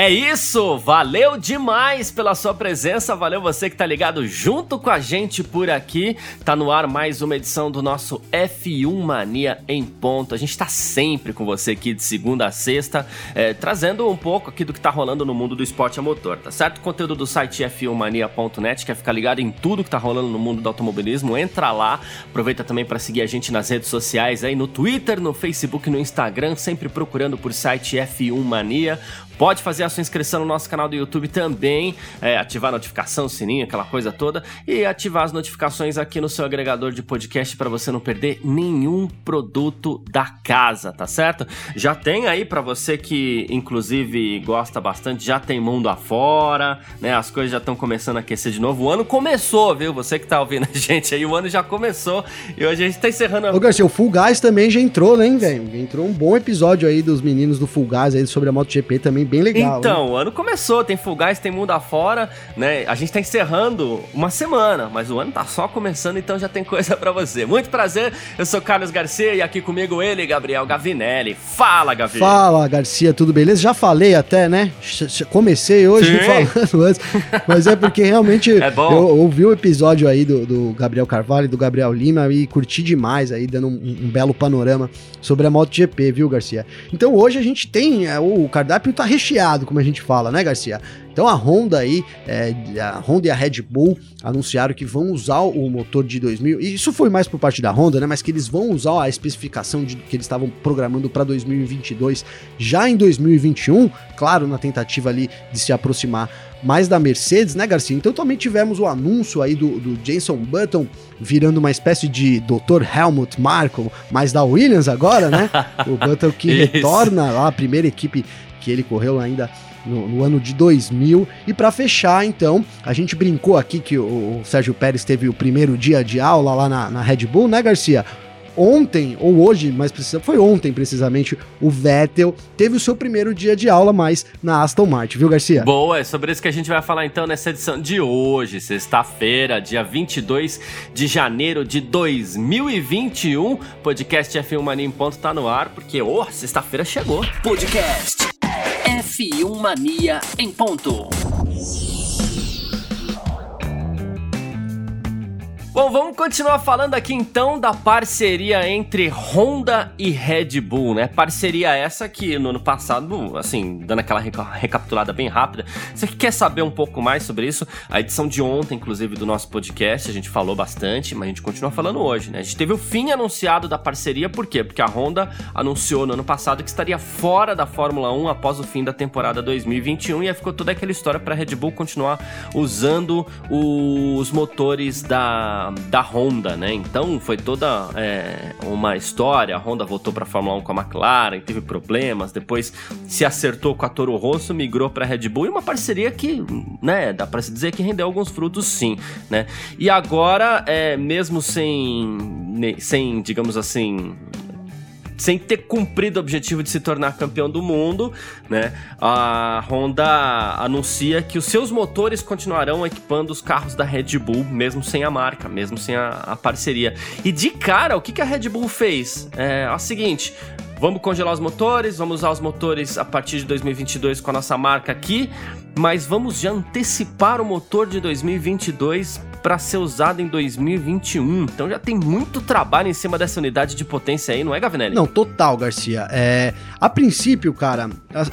É isso! Valeu demais pela sua presença, valeu você que tá ligado junto com a gente por aqui. Tá no ar mais uma edição do nosso F1 Mania em ponto. A gente tá sempre com você aqui de segunda a sexta, é, trazendo um pouco aqui do que tá rolando no mundo do esporte a motor, tá certo? Conteúdo do site f1mania.net, quer ficar ligado em tudo que tá rolando no mundo do automobilismo, entra lá. Aproveita também para seguir a gente nas redes sociais aí no Twitter, no Facebook, no Instagram, sempre procurando por site F1 Mania. Pode fazer a sua inscrição no nosso canal do YouTube também, é, ativar a notificação, sininho, aquela coisa toda, e ativar as notificações aqui no seu agregador de podcast para você não perder nenhum produto da casa, tá certo? Já tem aí para você que inclusive gosta bastante, já tem mundo afora, né? As coisas já estão começando a aquecer de novo. O ano começou, viu? Você que tá ouvindo a gente aí, o ano já começou e hoje a gente tá encerrando. A... Ô, Garcia, o Full Guys também já entrou, né, velho? Entrou um bom episódio aí dos meninos do Full Guys aí sobre a MotoGP também bem legal. Então, né? o ano começou, tem Full Guys, tem mundo afora, né? A gente tá encerrando uma semana, mas o ano tá só começando, então já tem coisa para você. Muito prazer, eu sou Carlos Garcia e aqui comigo ele, Gabriel Gavinelli. Fala, Gavi. Fala, Garcia, tudo beleza? Já falei até, né? Comecei hoje Sim. falando antes, mas é porque realmente é bom. eu ouvi o episódio aí do, do, Gabriel Carvalho e do Gabriel Lima e curti demais aí, dando um, um belo panorama sobre a MotoGP, viu, Garcia? Então hoje a gente tem, é, o cardápio tá recheado, como a gente fala, né, Garcia? Então a Honda aí, é, a Honda e a Red Bull anunciaram que vão usar o motor de 2000, e isso foi mais por parte da Honda, né, mas que eles vão usar a especificação de, que eles estavam programando para 2022 já em 2021, claro, na tentativa ali de se aproximar mais da Mercedes, né, Garcia? Então também tivemos o anúncio aí do, do Jenson Button virando uma espécie de Dr. Helmut Marko, mas da Williams agora, né? o Button que retorna lá a primeira equipe que ele correu ainda no, no, ano de 2000. E para fechar, então, a gente brincou aqui que o, o, Sérgio Pérez teve o primeiro dia de aula lá na, na Red Bull, né, Garcia? Ontem, ou hoje, mas precisa, foi ontem precisamente, o Vettel teve o seu primeiro dia de aula mais na Aston Martin, viu, Garcia? Boa, é sobre isso que a gente vai falar então nessa edição de hoje, sexta-feira, dia 22 de janeiro de 2021. Podcast F1 Mania em ponto tá no ar, porque, oh, sexta-feira chegou. Podcast F1 Mania em ponto. Bom, vamos continuar falando aqui então da parceria entre Honda e Red Bull, né? Parceria essa que no ano passado, assim, dando aquela recapitulada bem rápida. Você que quer saber um pouco mais sobre isso, a edição de ontem, inclusive, do nosso podcast, a gente falou bastante, mas a gente continua falando hoje, né? A gente teve o fim anunciado da parceria, por quê? Porque a Honda anunciou no ano passado que estaria fora da Fórmula 1 após o fim da temporada 2021 e aí ficou toda aquela história para a Red Bull continuar usando os motores da da, Honda, né? Então foi toda é, uma história. A Honda voltou para a Fórmula 1 com a McLaren, teve problemas, depois se acertou com a Toro Rosso, migrou para a Red Bull e uma parceria que, né, dá para se dizer que rendeu alguns frutos, sim, né? E agora, é, mesmo sem, sem, digamos assim, sem ter cumprido o objetivo de se tornar campeão do mundo, né? A Honda anuncia que os seus motores continuarão equipando os carros da Red Bull, mesmo sem a marca, mesmo sem a, a parceria. E de cara, o que, que a Red Bull fez? É, é o seguinte: Vamos congelar os motores, vamos usar os motores a partir de 2022 com a nossa marca aqui, mas vamos já antecipar o motor de 2022 para ser usado em 2021. Então já tem muito trabalho em cima dessa unidade de potência aí, não é, Gavinelli? Não, total, Garcia. É, a princípio, cara,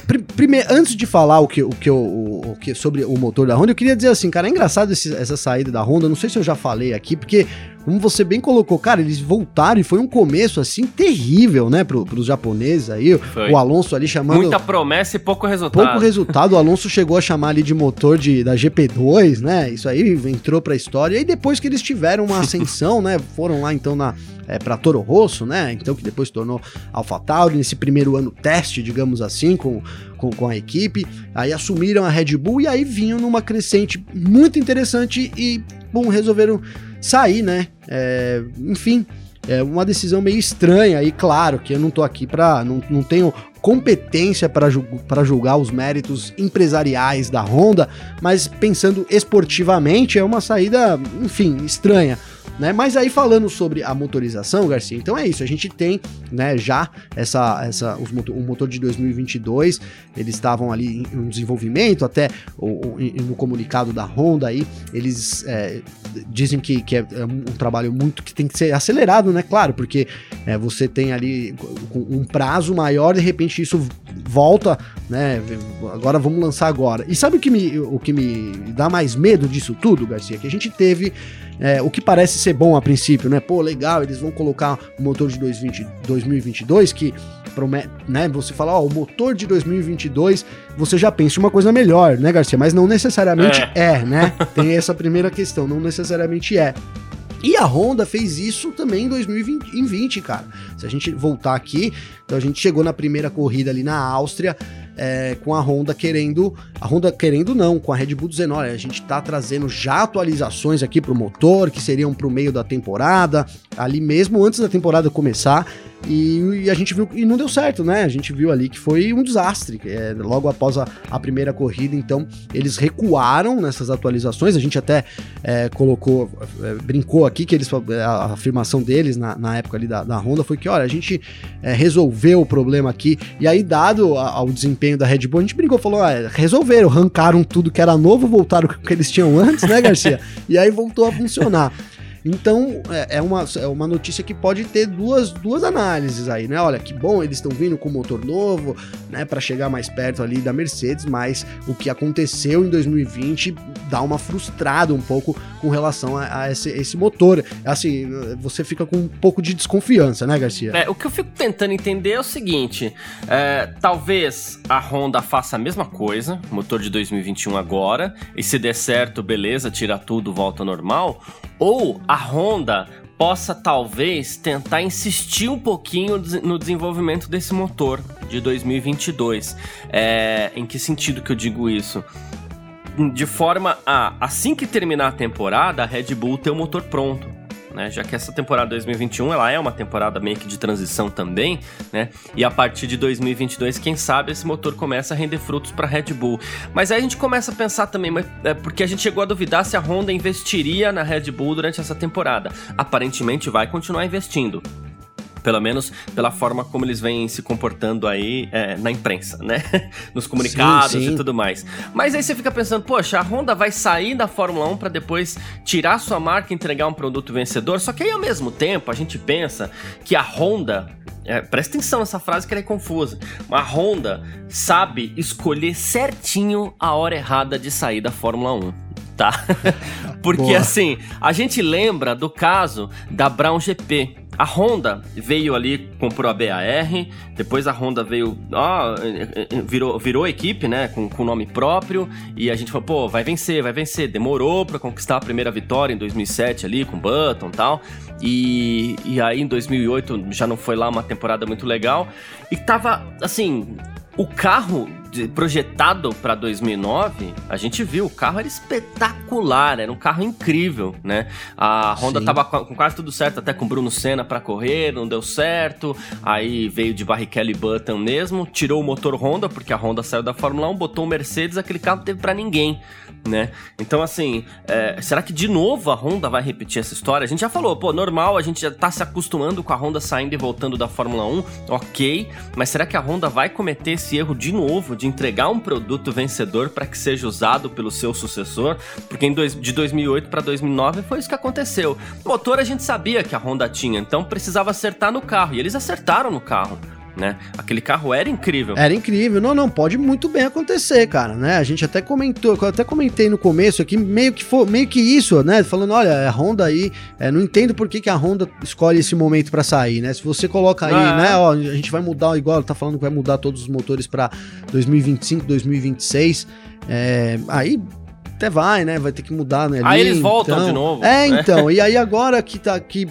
pr primeiro, antes de falar o que, o que, o, o, que sobre o motor da Honda, eu queria dizer assim, cara, é engraçado esse, essa saída da Honda. Não sei se eu já falei aqui, porque como você bem colocou, cara, eles voltaram e foi um começo assim terrível, né, pro, pros japoneses aí. Foi. O Alonso ali chamando. Muita promessa e pouco resultado. Pouco resultado. O Alonso chegou a chamar ali de motor de, da GP2, né? Isso aí entrou pra história. E depois que eles tiveram uma ascensão, né? Foram lá então na. É, para Toro Rosso, né? Então que depois se tornou AlphaTauri nesse primeiro ano teste, digamos assim, com, com, com, a equipe. Aí assumiram a Red Bull e aí vinham numa crescente muito interessante e, bom, resolveram sair, né? É, enfim, é uma decisão meio estranha e claro que eu não tô aqui para não, não tenho competência para julgar, julgar os méritos empresariais da Honda, mas pensando esportivamente é uma saída, enfim, estranha. Né? Mas aí falando sobre a motorização, Garcia, então é isso, a gente tem, né, já essa, essa os motor, o motor de 2022, eles estavam ali em, em desenvolvimento, até o, o, no comunicado da Honda aí, eles é, dizem que, que é, é, um trabalho muito que tem que ser acelerado, né, claro, porque é, você tem ali um prazo maior, de repente isso volta, né, agora vamos lançar agora. E sabe o que me, o que me dá mais medo disso tudo, Garcia? Que a gente teve é, o que parece ser bom a princípio, né? Pô, legal, eles vão colocar o motor de 2020, 2022 que promete, né? Você fala, ó, o motor de 2022, você já pensa uma coisa melhor, né, Garcia? Mas não necessariamente é, é né? Tem essa primeira questão, não necessariamente é. E a Honda fez isso também em 2020, cara. Se a gente voltar aqui, então a gente chegou na primeira corrida ali na Áustria, é, com a Honda querendo, a Honda querendo não, com a Red Bull dizendo, olha, a gente tá trazendo já atualizações aqui pro motor, que seriam pro meio da temporada, ali mesmo antes da temporada começar, e, e, a gente viu e não deu certo, né? A gente viu ali que foi um desastre. É, logo após a, a, primeira corrida, então eles recuaram nessas atualizações. A gente até é, colocou, é, brincou aqui que eles a, afirmação deles na, na época ali da, da, Honda foi que, olha, a gente é, resolveu o problema aqui. E aí, dado a, ao desempenho da Red Bull, a gente brincou, falou, ah, resolveram, arrancaram tudo que era novo, voltaram com o que eles tinham antes, né, Garcia? e aí voltou a funcionar. Então, é, é, uma, é uma notícia que pode ter duas, duas análises aí, né? Olha, que bom, eles estão vindo com motor novo, né, para chegar mais perto ali da Mercedes, mas o que aconteceu em 2020 dá uma frustrada um pouco com relação a, a esse, esse motor. Assim, você fica com um pouco de desconfiança, né, Garcia? É, o que eu fico tentando entender é o seguinte: é, talvez a Honda faça a mesma coisa, motor de 2021 agora, e se der certo, beleza, tira tudo, volta normal, ou a Honda possa talvez tentar insistir um pouquinho no desenvolvimento desse motor de 2022. É, em que sentido que eu digo isso? De forma a, assim que terminar a temporada, a Red Bull ter o motor pronto né? Já que essa temporada 2021 ela é uma temporada meio que de transição também, né? E a partir de 2022, quem sabe esse motor começa a render frutos para Red Bull. Mas aí a gente começa a pensar também, mas, é porque a gente chegou a duvidar se a Honda investiria na Red Bull durante essa temporada. Aparentemente vai continuar investindo pelo menos pela forma como eles vêm se comportando aí é, na imprensa, né? Nos comunicados sim, sim. e tudo mais. Mas aí você fica pensando, poxa, a Honda vai sair da Fórmula 1 para depois tirar sua marca e entregar um produto vencedor. Só que aí ao mesmo tempo a gente pensa que a Honda é, presta atenção nessa frase que ela é confusa. A Honda sabe escolher certinho a hora errada de sair da Fórmula 1 tá? Porque Boa. assim, a gente lembra do caso da Brown GP, a Honda veio ali, comprou a BAR, depois a Honda veio, ó, virou, virou equipe, né, com, com nome próprio, e a gente falou, pô, vai vencer, vai vencer. Demorou para conquistar a primeira vitória em 2007 ali, com Button e tal, e aí em 2008 já não foi lá uma temporada muito legal, e tava, assim, o carro projetado para 2009, a gente viu, o carro era espetacular, era um carro incrível, né? A Honda Sim. tava com quase tudo certo, até com Bruno Senna para correr, não deu certo. Aí veio de Barrichello e Button mesmo, tirou o motor Honda, porque a Honda saiu da Fórmula 1, botou o Mercedes, aquele carro não teve para ninguém né? Então, assim, é, será que de novo a Honda vai repetir essa história? A gente já falou, pô, normal, a gente já tá se acostumando com a Honda saindo e voltando da Fórmula 1, ok, mas será que a Honda vai cometer esse erro de novo de entregar um produto vencedor para que seja usado pelo seu sucessor? Porque dois, de 2008 para 2009 foi isso que aconteceu. O motor a gente sabia que a Honda tinha, então precisava acertar no carro, e eles acertaram no carro né? Aquele carro era incrível. Era incrível. Não, não, pode muito bem acontecer, cara, né? A gente até comentou, eu até comentei no começo aqui, meio que foi, meio que isso, né? Falando, olha, a Honda aí, é, não entendo por que, que a Honda escolhe esse momento para sair, né? Se você coloca aí, ah, né, ó, a gente vai mudar igual, tá falando que vai mudar todos os motores para 2025, 2026, é, aí até vai, né? Vai ter que mudar, né? Aí eles voltam então... de novo. É, né? então. e aí agora que tá aqui.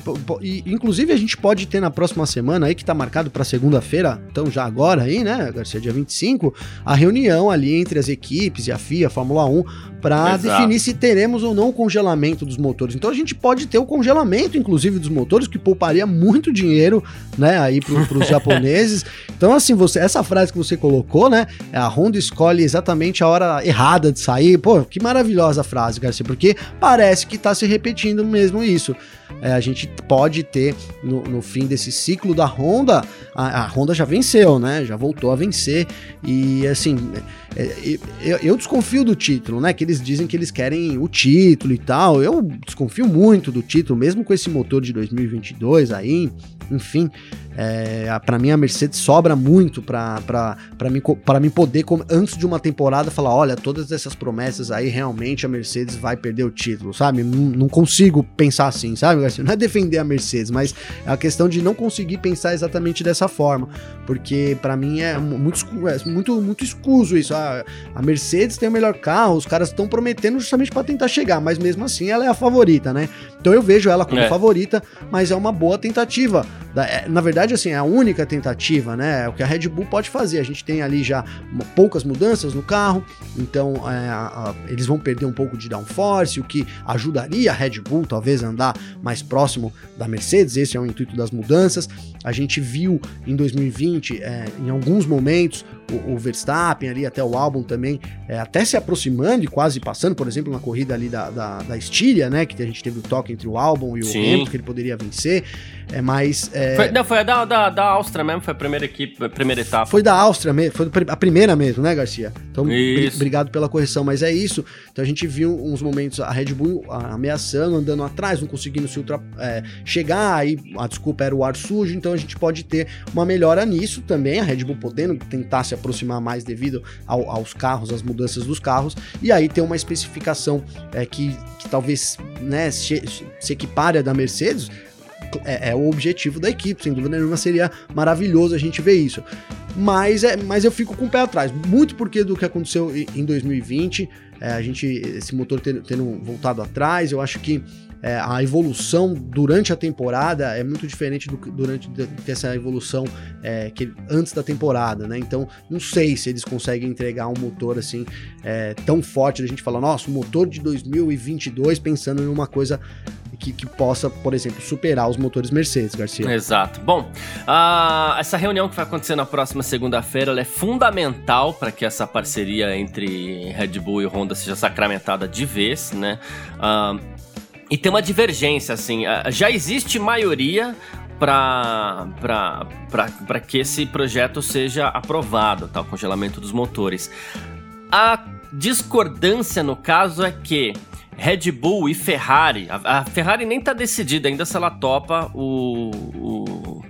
Inclusive, a gente pode ter na próxima semana aí, que tá marcado pra segunda-feira, então já agora aí, né, Garcia, dia 25, a reunião ali entre as equipes e a FIA, a Fórmula 1, para definir se teremos ou não o congelamento dos motores. Então a gente pode ter o congelamento, inclusive, dos motores, que pouparia muito dinheiro, né, aí para os japoneses. Então, assim, você, essa frase que você colocou, né, a Honda escolhe exatamente a hora errada de sair. Pô, que maravilhosa frase, Garcia, porque parece que está se repetindo mesmo isso. É, a gente pode ter no, no, fim desse ciclo da Honda, a, a Honda já venceu, né? Já voltou a vencer e assim é, eu, eu, desconfio do título, né? Que eles dizem que eles querem o título e tal. Eu desconfio muito do título, mesmo com esse motor de 2022 aí. Enfim, é, para mim a Mercedes sobra muito para mim, pra mim poder, antes de uma temporada, falar: olha, todas essas promessas aí, realmente a Mercedes vai perder o título, sabe? Não, não consigo pensar assim, sabe, Garcia? Não é defender a Mercedes, mas é a questão de não conseguir pensar exatamente dessa forma, porque para mim é muito, é muito, muito escuso isso. A, a Mercedes tem o melhor carro, os caras estão prometendo justamente para tentar chegar, mas mesmo assim ela é a favorita, né? Então eu vejo ela como é. favorita, mas é uma boa tentativa. É, na verdade, assim, é a única tentativa, né? É o que a Red Bull pode fazer. A gente tem ali já poucas mudanças no carro, então é, a, a, eles vão perder um pouco de downforce, o que ajudaria a Red Bull talvez a andar mais próximo da Mercedes. Esse é o intuito das mudanças. A gente viu em 2020, é, em alguns momentos, o, o, Verstappen ali, até o álbum também, é, até se aproximando e quase passando, por exemplo, na corrida ali da, da, da Estília, né? Que a gente teve o toque entre o álbum e o Hamilton, que ele poderia vencer. É mais. É... Foi, não, foi a da, da, da Áustria mesmo, foi a primeira equipe, a primeira etapa. Foi da Áustria mesmo, foi a primeira mesmo, né, Garcia? Então, obrigado pela correção, mas é isso. Então a gente viu uns momentos a Red Bull ameaçando, andando atrás, não conseguindo se ultra, é, chegar, aí a desculpa era o ar sujo, então a gente pode ter uma melhora nisso também, a Red Bull podendo tentar se aproximar mais devido ao, aos carros, às mudanças dos carros, e aí ter uma especificação é, que, que talvez né, se, se equipare a da Mercedes, é, é, o objetivo da equipe, sem dúvida nenhuma seria maravilhoso a gente ver isso. Mas, é, mas eu fico com o pé atrás, muito porque do que aconteceu em 2020, é, a gente, esse motor tendo, tendo voltado atrás, eu acho que é, a evolução durante a temporada é muito diferente do durante dessa evolução é, que antes da temporada, né? Então, não sei se eles conseguem entregar um motor assim é, tão forte. A gente fala, nossa, o motor de 2022 pensando em uma coisa que, que, possa, por exemplo, superar os motores Mercedes, Garcia. Exato. Bom, essa reunião que vai acontecer na próxima segunda-feira é fundamental para que essa parceria entre Red Bull e Honda seja sacramentada de vez, né? E tem uma divergência, assim. Já existe maioria para que esse projeto seja aprovado, tá? o congelamento dos motores. A discordância, no caso, é que Red Bull e Ferrari. A, a Ferrari nem tá decidida ainda se ela topa o, o,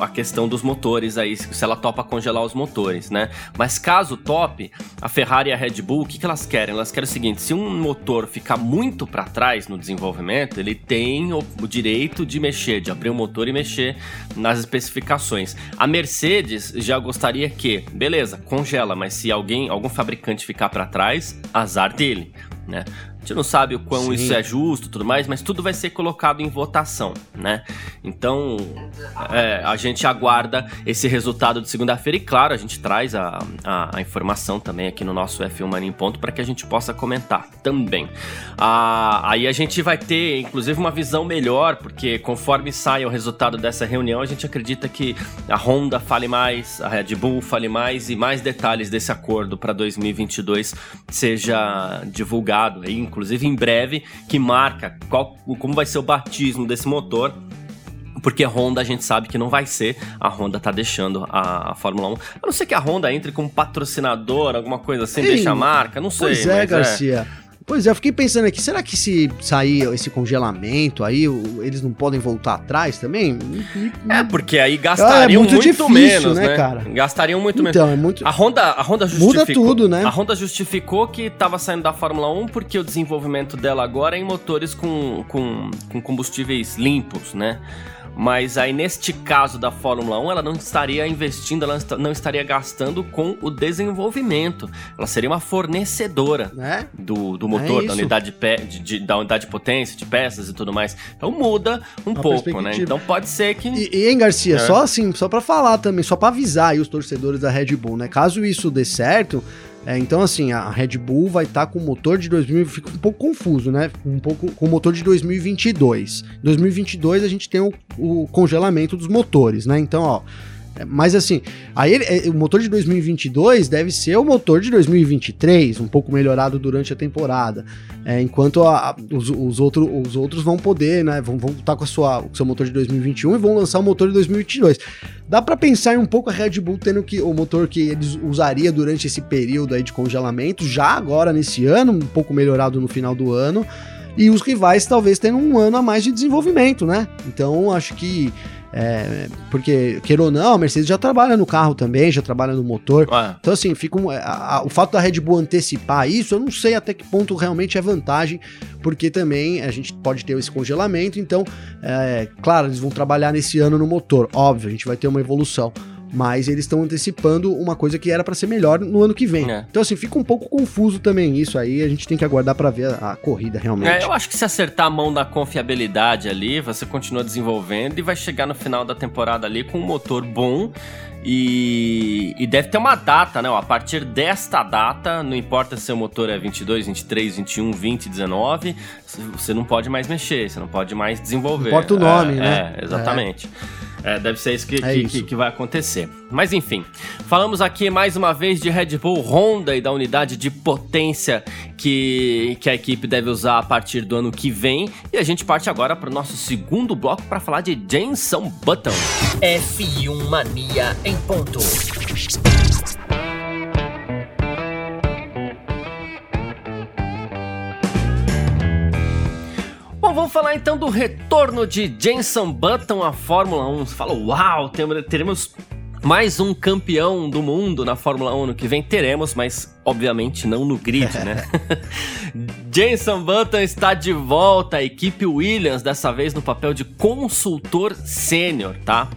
a questão dos motores aí, se ela topa congelar os motores, né? Mas caso top, a Ferrari e a Red Bull, o que, que elas querem? Elas querem o seguinte: se um motor ficar muito para trás no desenvolvimento, ele tem o, o direito de mexer, de abrir o motor e mexer nas especificações. A Mercedes já gostaria que, beleza, congela, mas se alguém, algum fabricante ficar para trás, azar dele. Né? Gente não sabe o quão Sim. isso é justo e tudo mais, mas tudo vai ser colocado em votação, né? Então, é, a gente aguarda esse resultado de segunda-feira e, claro, a gente traz a, a, a, informação também aqui no nosso F1 Mania em Ponto para que a gente possa comentar também. Ah, aí a gente vai ter, inclusive, uma visão melhor, porque conforme sai o resultado dessa reunião, a gente acredita que a Honda fale mais, a Red Bull fale mais e mais detalhes desse acordo para 2022 seja divulgado, inclusive inclusive em breve, que marca qual, como vai ser o batismo desse motor. Porque Honda a gente sabe que não vai ser. A Honda tá deixando a, a Fórmula 1. A não ser que a Honda entre como patrocinador, alguma coisa assim, Ei, deixa a marca, não sei. Pois é, é. Garcia. É. Pois é, eu fiquei pensando aqui, será que se sair esse congelamento aí, eles não podem voltar atrás também? É, porque aí gastariam ah, é muito, muito difícil, menos, né, né, cara? Gastariam muito então, menos. É muito... A Honda, a Honda justificou... Muda tudo, né? A Honda justificou que estava saindo da Fórmula 1 porque o desenvolvimento dela agora é em motores com, com, com combustíveis limpos, né? Mas aí, neste caso da Fórmula 1, ela não estaria investindo, ela não estaria gastando com o desenvolvimento. Ela seria uma fornecedora é? do, do motor, é da, unidade de, de, da unidade de potência, de peças e tudo mais. Então muda um uma pouco, né? Então pode ser que. E, e hein, Garcia, é. só assim, só para falar também, só para avisar aí os torcedores da Red Bull, né? Caso isso dê certo. É, então, assim, a Red Bull vai estar tá com o motor de 2000, fica um pouco confuso, né? Um pouco com o motor de 2022. Em 2022 a gente tem o, o congelamento dos motores, né? Então, ó, mas assim, aí é, o motor de 2022 deve ser o motor de 2023, um pouco melhorado durante a temporada. É, enquanto a, os, os, outro, os outros vão poder, né? Vão, estar com, a sua, o seu motor de 2021 e vão lançar o motor de 2022. Dá para pensar em um pouco a Red Bull tendo que o motor que eles usaria durante esse período aí de congelamento, já agora nesse ano, um pouco melhorado no final do ano. E os rivais talvez tendo um ano a mais de desenvolvimento, né? Então acho que é, porque, queira ou não, a Mercedes já trabalha no carro também, já trabalha no motor. Ah. Então, assim, fica um, a, a, o fato da Red Bull antecipar isso, eu não sei até que ponto realmente é vantagem, porque também a gente pode ter esse congelamento. Então, é, claro, eles vão trabalhar nesse ano no motor, óbvio, a gente vai ter uma evolução mas eles estão antecipando uma coisa que era para ser melhor no ano que vem. É. Então, assim, fica um pouco confuso também isso aí, a gente tem que aguardar para ver a, a, corrida realmente. É, eu acho que se acertar a mão da confiabilidade ali, você continua desenvolvendo e vai chegar no final da temporada ali com um motor bom. E, e, deve ter uma data, né? A partir desta data, não importa se o motor é 22, 23, 21, 20, 19, você não pode mais mexer, você não pode mais desenvolver. Importa o nome, é, né? É, exatamente. É. É, deve ser isso que, é que, isso. que, que, vai acontecer. Mas enfim, falamos aqui mais uma vez de Red Bull Honda e da unidade de potência que, que a equipe deve usar a partir do ano que vem. E a gente parte agora para o nosso segundo bloco para falar de Jenson Button. F1 Mania em ponto. Vamos falar então do retorno de Jenson Button à Fórmula 1. Você fala, uau, teremos mais um campeão do mundo na Fórmula 1 no que vem. Teremos, mas obviamente não no grid, né? Jenson Button está de volta à equipe Williams, dessa vez no papel de consultor sênior, tá?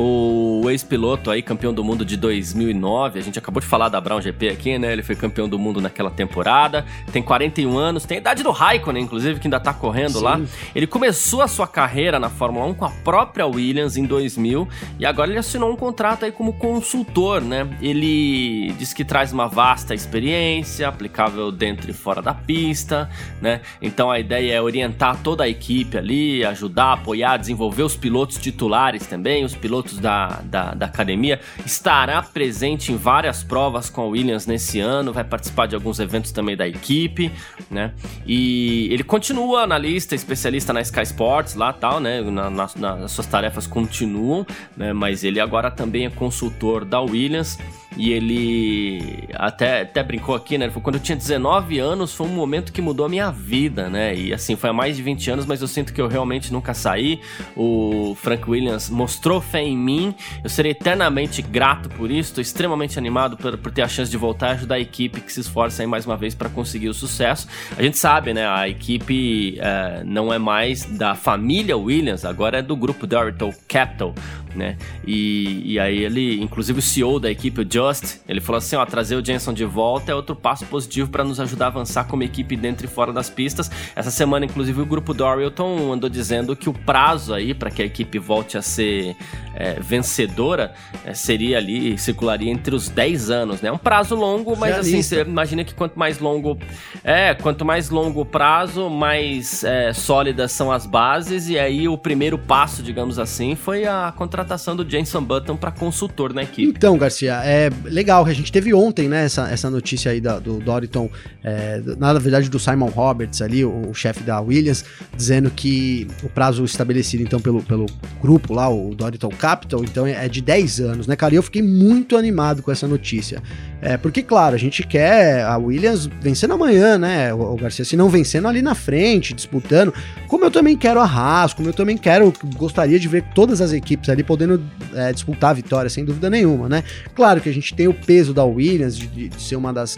O ex-piloto aí, campeão do mundo de 2009, a gente acabou de falar da Brown GP aqui, né? Ele foi campeão do mundo naquela temporada, tem 41 anos, tem a idade do Raikkonen, inclusive, que ainda tá correndo Sim. lá. Ele começou a sua carreira na Fórmula 1 com a própria Williams em 2000 e agora ele assinou um contrato aí como consultor, né? Ele diz que traz uma vasta experiência, aplicável dentro e fora da pista, né? Então a ideia é orientar toda a equipe ali, ajudar, apoiar, desenvolver os pilotos titulares também, os pilotos pilotos da, da, da, academia, estará presente em várias provas com a Williams nesse ano, vai participar de alguns eventos também da equipe, né? E ele continua analista, especialista na Sky Sports lá tal, né? Na, na, suas tarefas continuam, né? Mas ele agora também é consultor da Williams. E ele até, até brincou aqui, né? Ele falou, quando eu tinha 19 anos, foi um momento que mudou a minha vida, né? E assim, foi há mais de 20 anos, mas eu sinto que eu realmente nunca saí. O Frank Williams mostrou fé em mim. Eu serei eternamente grato por isso. Estou extremamente animado por, por ter a chance de voltar e ajudar a equipe que se esforça aí mais uma vez para conseguir o sucesso. A gente sabe, né? A equipe é, não é mais da família Williams, agora é do grupo Dorito Capital, né? E, e aí ele, inclusive o CEO da equipe, o Just, ele falou assim, ó, trazer o Jenson de volta é outro passo positivo para nos ajudar a avançar como equipe dentro e fora das pistas. Essa semana, inclusive, o grupo Dorilton andou dizendo que o prazo aí para que a equipe volte a ser é, vencedora é, seria ali, circularia entre os 10 anos, né? Um prazo longo, mas Já assim, você imagina que quanto mais longo é, quanto mais longo o prazo, mais é, sólidas são as bases, e aí o primeiro passo, digamos assim, foi a contratação contratação do Jenson Button para consultor na equipe. Então, Garcia, é legal que a gente teve ontem, né, essa, essa notícia aí da, do Doriton, é, na verdade do Simon Roberts ali, o, o chefe da Williams, dizendo que o prazo estabelecido então pelo, pelo grupo lá, o Doriton Capital, então é de 10 anos, né, cara? E eu fiquei muito animado com essa notícia. É, porque, claro, a gente quer a Williams vencendo amanhã, né, o, o Garcia, se não vencendo ali na frente, disputando, como eu também quero a Haas, como eu também quero, gostaria de ver todas as equipes ali podendo é, disputar a vitória, sem dúvida nenhuma, né? Claro que a gente tem o peso da Williams de, de ser uma das,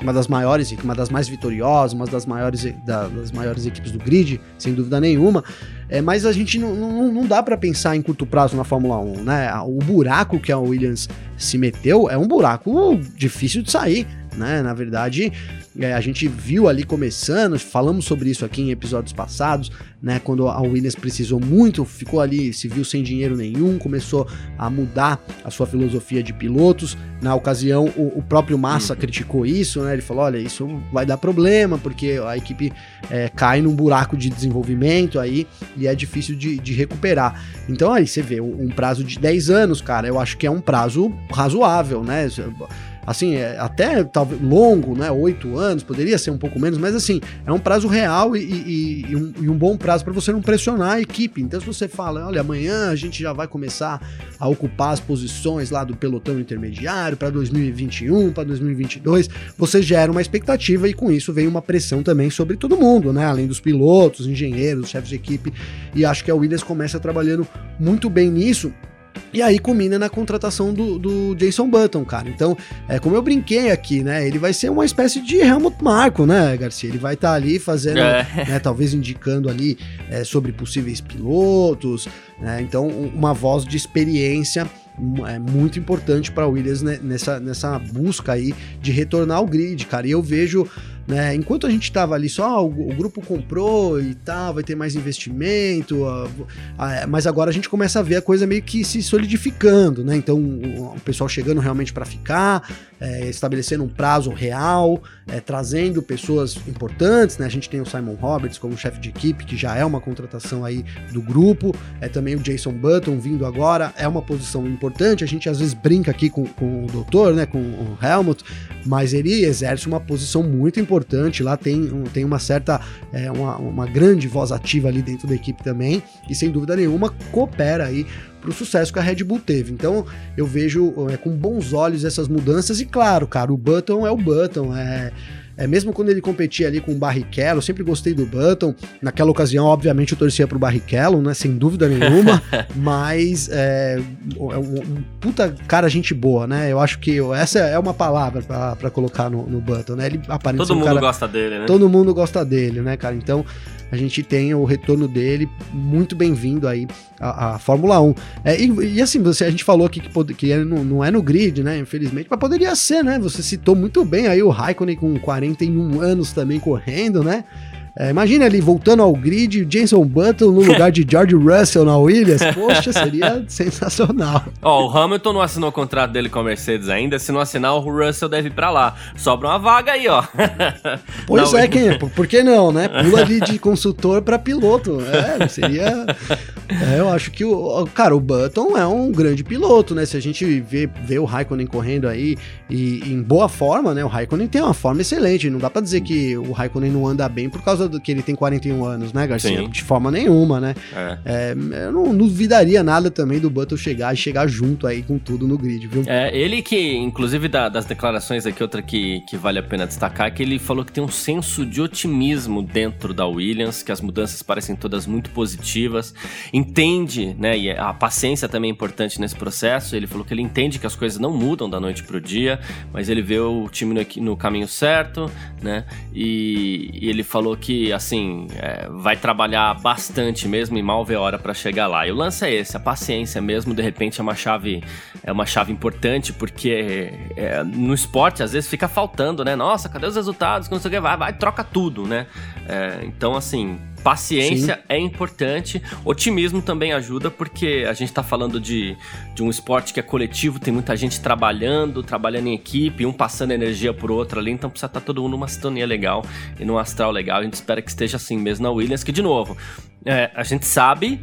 uma das maiores, uma das mais vitoriosas, uma das maiores, da, das maiores equipes do grid, sem dúvida nenhuma. É, mas a gente não, não, não dá para pensar em curto prazo na Fórmula 1, né? O buraco que a Williams se meteu é um buraco difícil de sair, né? Na verdade, é, a gente viu ali começando, falamos sobre isso aqui em episódios passados, né? Quando a Williams precisou muito, ficou ali, se viu sem dinheiro nenhum, começou a mudar a sua filosofia de pilotos. Na ocasião, o, o próprio Massa uhum. criticou isso, né? Ele falou: olha, isso vai dar problema, porque a equipe é, cai num buraco de desenvolvimento aí e é difícil de, de recuperar. Então aí você vê um, prazo de 10 anos, cara, eu acho que é um prazo razoável, né? Assim, é até talvez longo, né? Oito anos, poderia ser um pouco menos, mas assim, é um prazo real e, e, e, um, e um, bom prazo para você não pressionar a equipe. Então, se você fala, olha, amanhã a gente já vai começar a ocupar as posições lá do pelotão intermediário para 2021, para 2022, você gera uma expectativa e com isso vem uma pressão também sobre todo mundo, né? Além dos pilotos, engenheiros, chefes de equipe. E acho que a Williams começa trabalhando muito bem nisso e aí culmina na contratação do, do Jason Button, cara. Então, é como eu brinquei aqui, né? Ele vai ser uma espécie de Helmut Marko, né, Garcia? Ele vai estar tá ali fazendo, é. né, talvez indicando ali é, sobre possíveis pilotos, né? Então, uma voz de experiência é muito importante para Williams nessa, nessa busca aí de retornar ao grid, cara. E eu vejo né? Enquanto a gente estava ali só, ah, o, o, grupo comprou e tal, vai ter mais investimento, mas agora a gente começa a ver a coisa meio que se solidificando, né? Então o, o pessoal chegando realmente para ficar, é, estabelecendo um prazo real, é, trazendo pessoas importantes, né? A gente tem o Simon Roberts como chefe de equipe, que já é uma contratação aí do grupo, é também o Jason Button vindo agora, é uma posição importante. A gente às vezes brinca aqui com, com o doutor, né? Com o Helmut, mas ele exerce uma posição muito importante importante, lá tem, um, tem uma certa, é, uma, uma grande voz ativa ali dentro da equipe também, e sem dúvida nenhuma coopera aí para o sucesso que a Red Bull teve. Então eu vejo é, com bons olhos essas mudanças, e claro, cara, o Button é o Button, é é, mesmo quando ele competia ali com o Barrichello, eu sempre gostei do Button. Naquela ocasião, obviamente, eu torcia pro Barrichello, né? Sem dúvida nenhuma. mas é, é um, um, puta cara gente boa, né? Eu acho que essa é uma palavra para colocar no, no, Button, né? Ele aparece Todo um mundo cara, gosta dele, né? Todo mundo gosta dele, né, cara? Então a gente tem o retorno dele muito bem-vindo aí à, à, Fórmula 1. É, e, e, assim, você, a gente falou aqui que, pode, que é não, não, é no grid, né? Infelizmente, mas poderia ser, né? Você citou muito bem aí o Raikkonen com 41 anos também correndo, né? É, imagina ele voltando ao grid, Jason Button no lugar de George Russell na Williams. Poxa, seria sensacional. Ó, o Hamilton não assinou o contrato dele com a Mercedes ainda. Se não assinar, o Russell deve ir pra lá. Sobra uma vaga aí, ó. Pois é, quem, por que não, né? Pula de, de consultor para piloto. É, seria. É, eu acho que o. Cara, o Button é um grande piloto, né? Se a gente vê, vê o Raikkonen correndo aí e, em boa forma, né? O Raikkonen tem uma forma excelente. Não dá para dizer que o Raikkonen não anda bem por causa do que ele tem 41 anos, né, Garcia? Sim. De forma nenhuma, né? É. É, eu não duvidaria nada também do Button chegar e chegar junto aí com tudo no grid, viu? É, ele que, inclusive, da, das declarações aqui, outra que, que vale a pena destacar, é que ele falou que tem um senso de otimismo dentro da Williams, que as mudanças parecem todas muito positivas, entende, né, e a paciência também é importante nesse processo, ele falou que ele entende que as coisas não mudam da noite pro dia, mas ele vê o time no, no caminho certo, né, e, e ele falou que assim, é, vai trabalhar bastante mesmo e mal ver a hora para chegar lá. E o lance é esse, a paciência mesmo, de repente é uma chave, é uma chave importante, porque é, no esporte às vezes fica faltando, né? Nossa, cadê os resultados? Não sei o que, vai, vai, troca tudo, né? É, então, assim, Paciência Sim. é importante, otimismo também ajuda, porque a gente está falando de, de um esporte que é coletivo, tem muita gente trabalhando, trabalhando em equipe, um passando energia por outro ali, então precisa estar tá todo mundo numa sintonia legal e num astral legal. A gente espera que esteja assim mesmo na Williams, que de novo, é, a gente sabe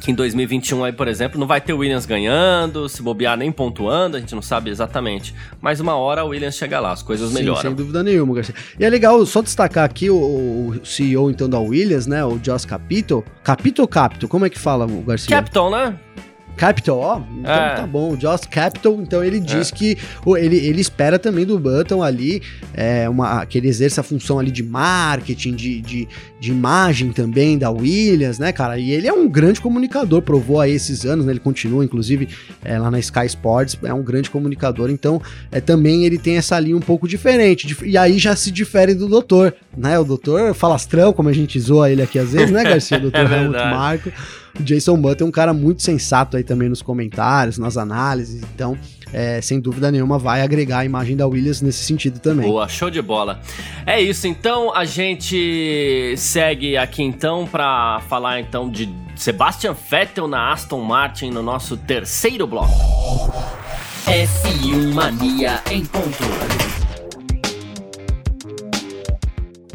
que em 2021 aí, por exemplo, não vai ter o Williams ganhando, se bobear nem pontuando, a gente não sabe exatamente. Mas uma hora o Williams chega lá, as coisas Sim, melhoram. Sem dúvida nenhuma, Garcia. E é legal só destacar aqui o, o CEO então da Williams, né, o Joss Capito. Capito ou Capito? Como é que fala, o Garcia? Capitão, né? Capital, ó. Então é. tá bom. Josh Capital, então ele diz é. que ele, ele espera também do Button ali é, uma, que ele exerça a função ali de marketing, de, de, de imagem também da Williams, né, cara? E ele é um grande comunicador, provou aí esses anos, né? Ele continua, inclusive, é, lá na Sky Sports, é um grande comunicador. Então, é, também ele tem essa linha um pouco diferente. E aí já se difere do doutor, né? O doutor falastrão, como a gente zoa ele aqui às vezes, né, Garcia? O doutor é Helmut Marco. O Jason Button é um cara muito sensato aí também nos comentários, nas análises. Então, é, sem dúvida nenhuma, vai agregar a imagem da Williams nesse sentido também. Boa, show de bola. É isso, então a gente segue aqui então para falar então de Sebastian Vettel na Aston Martin no nosso terceiro bloco. F1 Mania em ponto.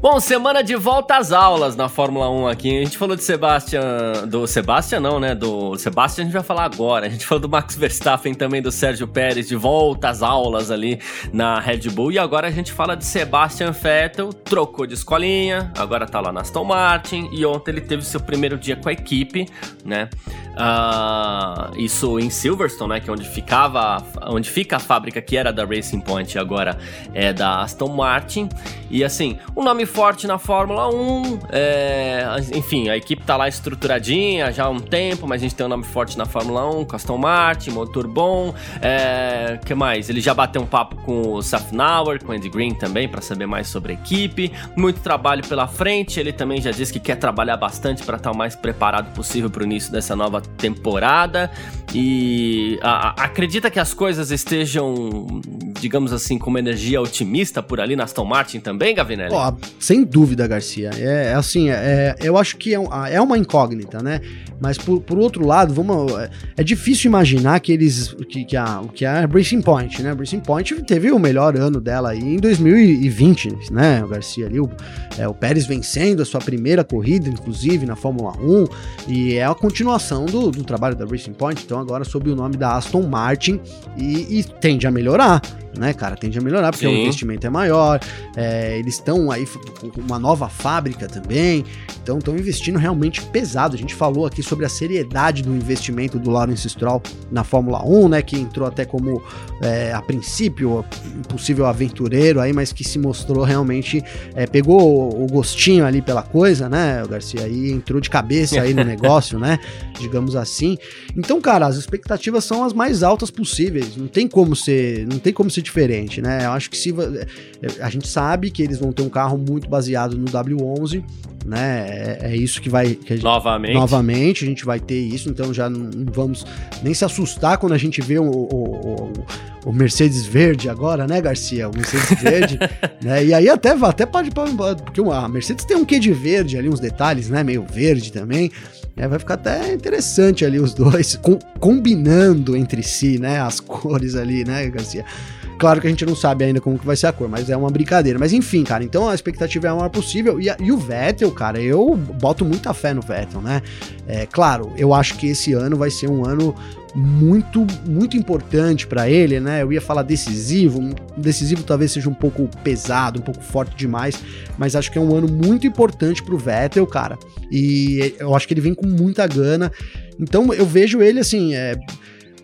Bom, semana de volta às aulas na Fórmula 1 aqui. A gente falou de Sebastian. Do Sebastian, não, né? Do Sebastian a gente vai falar agora. A gente falou do Max Verstappen também, do Sérgio Pérez, de volta às aulas ali na Red Bull. E agora a gente fala de Sebastian Vettel, trocou de escolinha, agora tá lá na Aston Martin. E ontem ele teve seu primeiro dia com a equipe, né? Uh, isso em Silverstone, né? Que é onde ficava, onde fica a fábrica que era da Racing Point, agora é da Aston Martin. E assim, um nome forte na Fórmula 1. É, enfim, a equipe tá lá estruturadinha já há um tempo, mas a gente tem um nome forte na Fórmula 1, com Aston Martin, motor bom. É, que mais? Ele já bateu um papo com o Safnauer, com o Andy Green também, para saber mais sobre a equipe. Muito trabalho pela frente. Ele também já disse que quer trabalhar bastante para estar o mais preparado possível para o início dessa nova temporada. E a, a, acredita que as coisas estejam, digamos assim, com uma energia otimista por ali na Aston Martin também, Gavinelli? Sem dúvida, Garcia. É, é assim, é, eu acho que é, é uma incógnita, né? Mas por, por outro lado, vamos, é, é difícil imaginar que eles que, que, a, que a Racing Point, né? A Racing Point teve o melhor ano dela aí em 2020, né? O Garcia ali, o, é, o Pérez vencendo a sua primeira corrida, inclusive na Fórmula 1, e é a continuação do, do trabalho da Racing Point, então agora sob o nome da Aston Martin e, e tende a melhorar né, cara? Tende a melhorar, porque Sim. o investimento é maior, é, eles estão aí com uma nova fábrica também, então estão investindo realmente pesado. A gente falou aqui sobre a seriedade do investimento do Lawrence Stroll na Fórmula 1, né, que entrou até como, é, a princípio, possível aventureiro aí, mas que se mostrou realmente, é, pegou o gostinho ali pela coisa, né, o Garcia, aí entrou de cabeça aí no negócio, né, digamos assim. Então, cara, as expectativas são as mais altas possíveis, não tem como ser, não tem como ser diferente, né? Eu acho que se a gente sabe que eles vão ter um carro muito baseado no W11, né? É, é isso que vai que gente, novamente. Novamente a gente vai ter isso, então já não, não vamos nem se assustar quando a gente vê o, o, o, o Mercedes verde agora, né, Garcia? O Mercedes verde, né? E aí até até pode porque a Mercedes tem um quê de verde ali, uns detalhes, né, meio verde também. É, vai ficar até interessante ali os dois com, combinando entre si, né, as cores ali, né, Garcia? Claro que a gente não sabe ainda como que vai ser a cor, mas é uma brincadeira. Mas enfim, cara, então a expectativa é a maior possível. E, a, e o Vettel, cara, eu boto muita fé no Vettel, né? É, claro, eu acho que esse ano vai ser um ano muito, muito importante para ele, né? Eu ia falar decisivo, decisivo talvez seja um pouco pesado, um pouco forte demais, mas acho que é um ano muito importante pro Vettel, cara. E eu acho que ele vem com muita gana. Então eu vejo ele assim, é,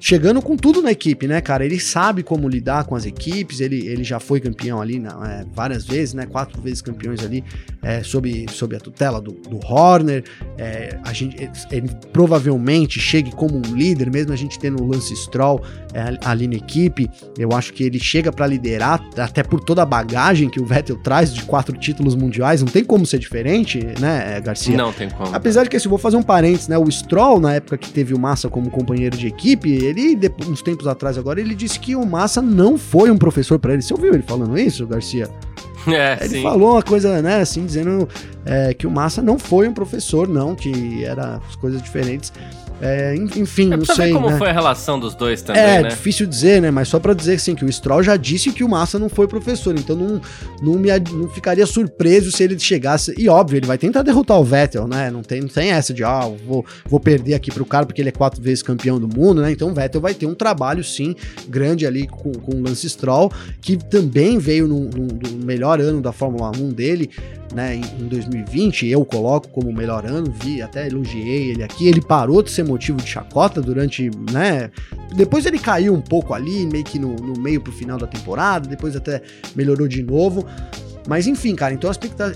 chegando com tudo na equipe, né, cara? Ele sabe como lidar com as equipes, ele, ele já foi campeão ali é, várias vezes, né? Quatro vezes campeões ali é, sob, sob a tutela do, do Horner. É, a gente, ele provavelmente chegue como um líder, mesmo a gente tendo o Lance Stroll é, ali na equipe. Eu acho que ele chega para liderar, até por toda a bagagem que o Vettel traz de quatro títulos mundiais. Não tem como ser diferente, né, Garcia? Não tem como. Apesar de que, se eu vou fazer um parênteses, né? O Stroll, na época que teve o Massa como companheiro de equipe, ele, uns tempos atrás agora, ele disse que o Massa não foi um professor para ele. Você ouviu ele falando isso, Garcia? É, ele sim. falou uma coisa, né, assim, dizendo é, que o Massa não foi um professor, não, que era coisas diferentes. É, enfim, é não sei. como né? foi a relação dos dois também, é, né? difícil dizer, né? Mas só para dizer assim, que o Stroll já disse que o Massa não foi professor, então não, não, me, não ficaria surpreso se ele chegasse. E óbvio, ele vai tentar derrotar o Vettel, né? Não tem, não tem essa de, ah, vou, vou perder aqui pro cara porque ele é quatro vezes campeão do mundo, né? Então o Vettel vai ter um trabalho, sim, grande ali com, com o Lance Stroll, que também veio no, no, no melhor ano da Fórmula 1 dele, né? Em, em 2020, eu coloco como o melhor ano, vi, até elogiei ele aqui. Ele parou de ser motivo de chacota durante, né? Depois ele caiu um pouco ali, meio que no, no meio pro final da temporada, depois até melhorou de novo. Mas enfim, cara, então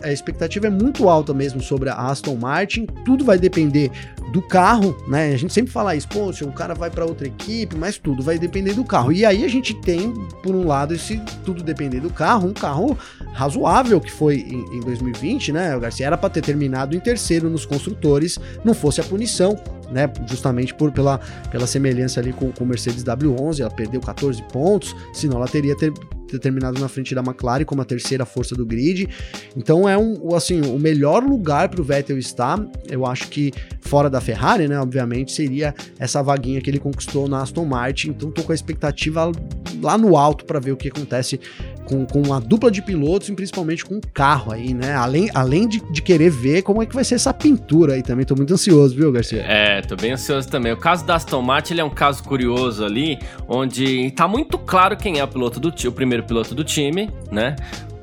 a expectativa é muito alta mesmo sobre a Aston Martin. Tudo vai depender do carro, né? A gente sempre fala isso, se o cara vai para outra equipe, mas tudo vai depender do carro. E aí a gente tem, por um lado, se tudo depender do carro, um carro razoável que foi em, em 2020, né? O Garcia era para ter terminado em terceiro nos construtores, não fosse a punição, né? Justamente por, pela, pela semelhança ali com o Mercedes W11, ela perdeu 14 pontos, senão ela teria ter, ter terminado na frente da McLaren como a terceira força do grid. Então é um, assim, o melhor lugar para o Vettel estar, eu acho que fora da Ferrari, né, obviamente, seria essa vaguinha que ele conquistou na Aston Martin. Então tô com a expectativa lá no alto para ver o que acontece com, com uma dupla de pilotos e principalmente com um carro aí, né? Além, além de, de querer ver como é que vai ser essa pintura aí também. Tô muito ansioso, viu, Garcia? É, tô bem ansioso também. O caso da Aston Martin ele é um caso curioso ali, onde tá muito claro quem é o piloto do o primeiro piloto do time, né?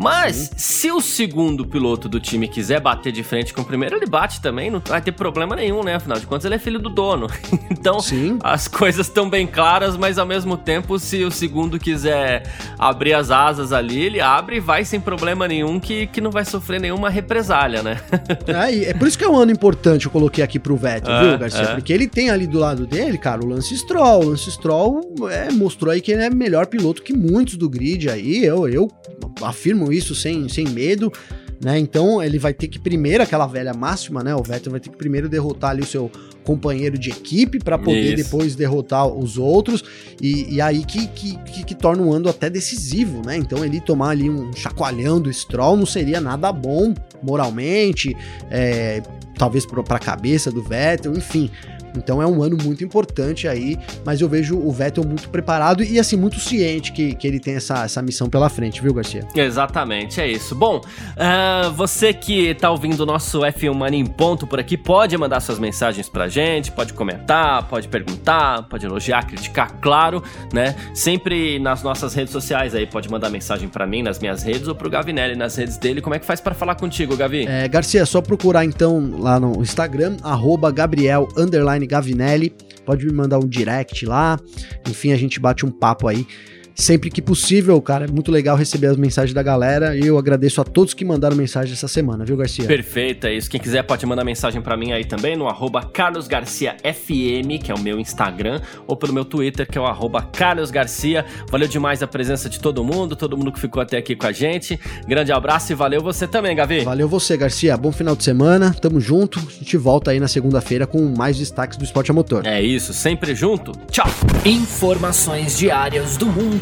Mas, se o segundo piloto do time quiser bater de frente com o primeiro, ele bate também, não vai ter problema nenhum, né? Afinal de contas, ele é filho do dono. então, Sim. as coisas estão bem claras, mas ao mesmo tempo, se o segundo quiser abrir as asas ali, ele abre e vai sem problema nenhum, que, que não vai sofrer nenhuma represália, né? é, é por isso que é um ano importante, eu coloquei aqui pro Vettel, é, viu, Garcia? É. Porque ele tem ali do lado dele, cara, o Lance Stroll. O Lance Stroll é, mostrou aí que ele é melhor piloto que muitos do grid aí. Eu, eu afirmo isso sem, sem medo. Né? Então ele vai ter que primeiro, aquela velha máxima, né? O Vettel vai ter que primeiro derrotar ali o seu companheiro de equipe para poder Isso. depois derrotar os outros. E, e aí que, que, que, que, torna um ano até decisivo, né? Então ele tomar ali um chacoalhão do Stroll não seria nada bom moralmente, é, talvez para a cabeça do Vettel, enfim. Então é um ano muito importante aí, mas eu vejo o Vettel muito preparado e assim, muito ciente que, que ele tem essa, essa missão pela frente, viu, Garcia? Exatamente, é isso. Bom, uh, você que tá ouvindo o nosso F1 Mania em ponto por aqui, pode mandar suas mensagens pra gente, pode comentar, pode perguntar, pode elogiar, criticar, claro, né? Sempre nas nossas redes sociais aí, pode mandar mensagem para mim nas minhas redes ou pro Gavinelli nas redes dele. Como é que faz para falar contigo, Gavi? É, Garcia, é só procurar então lá no Instagram, arroba Gabriel Gavinelli. Pode me mandar um direct lá. Enfim, a gente bate um papo aí sempre que possível, cara. É muito legal receber as mensagens da galera e eu agradeço a todos que mandaram mensagem essa semana, viu, Garcia? Perfeito, é isso. Quem quiser pode mandar mensagem para mim aí também no arroba carlosgarciafm, que é o meu Instagram, ou pelo meu Twitter, que é o arroba carlosgarcia. Valeu demais a presença de todo mundo, todo mundo que ficou até aqui com a gente. Grande abraço e valeu você também, Gavi. Valeu você, Garcia. Bom final de semana, tamo junto. A gente volta aí na segunda-feira com mais destaques do esporte a motor. É isso, sempre junto. Tchau! Informações diárias do mundo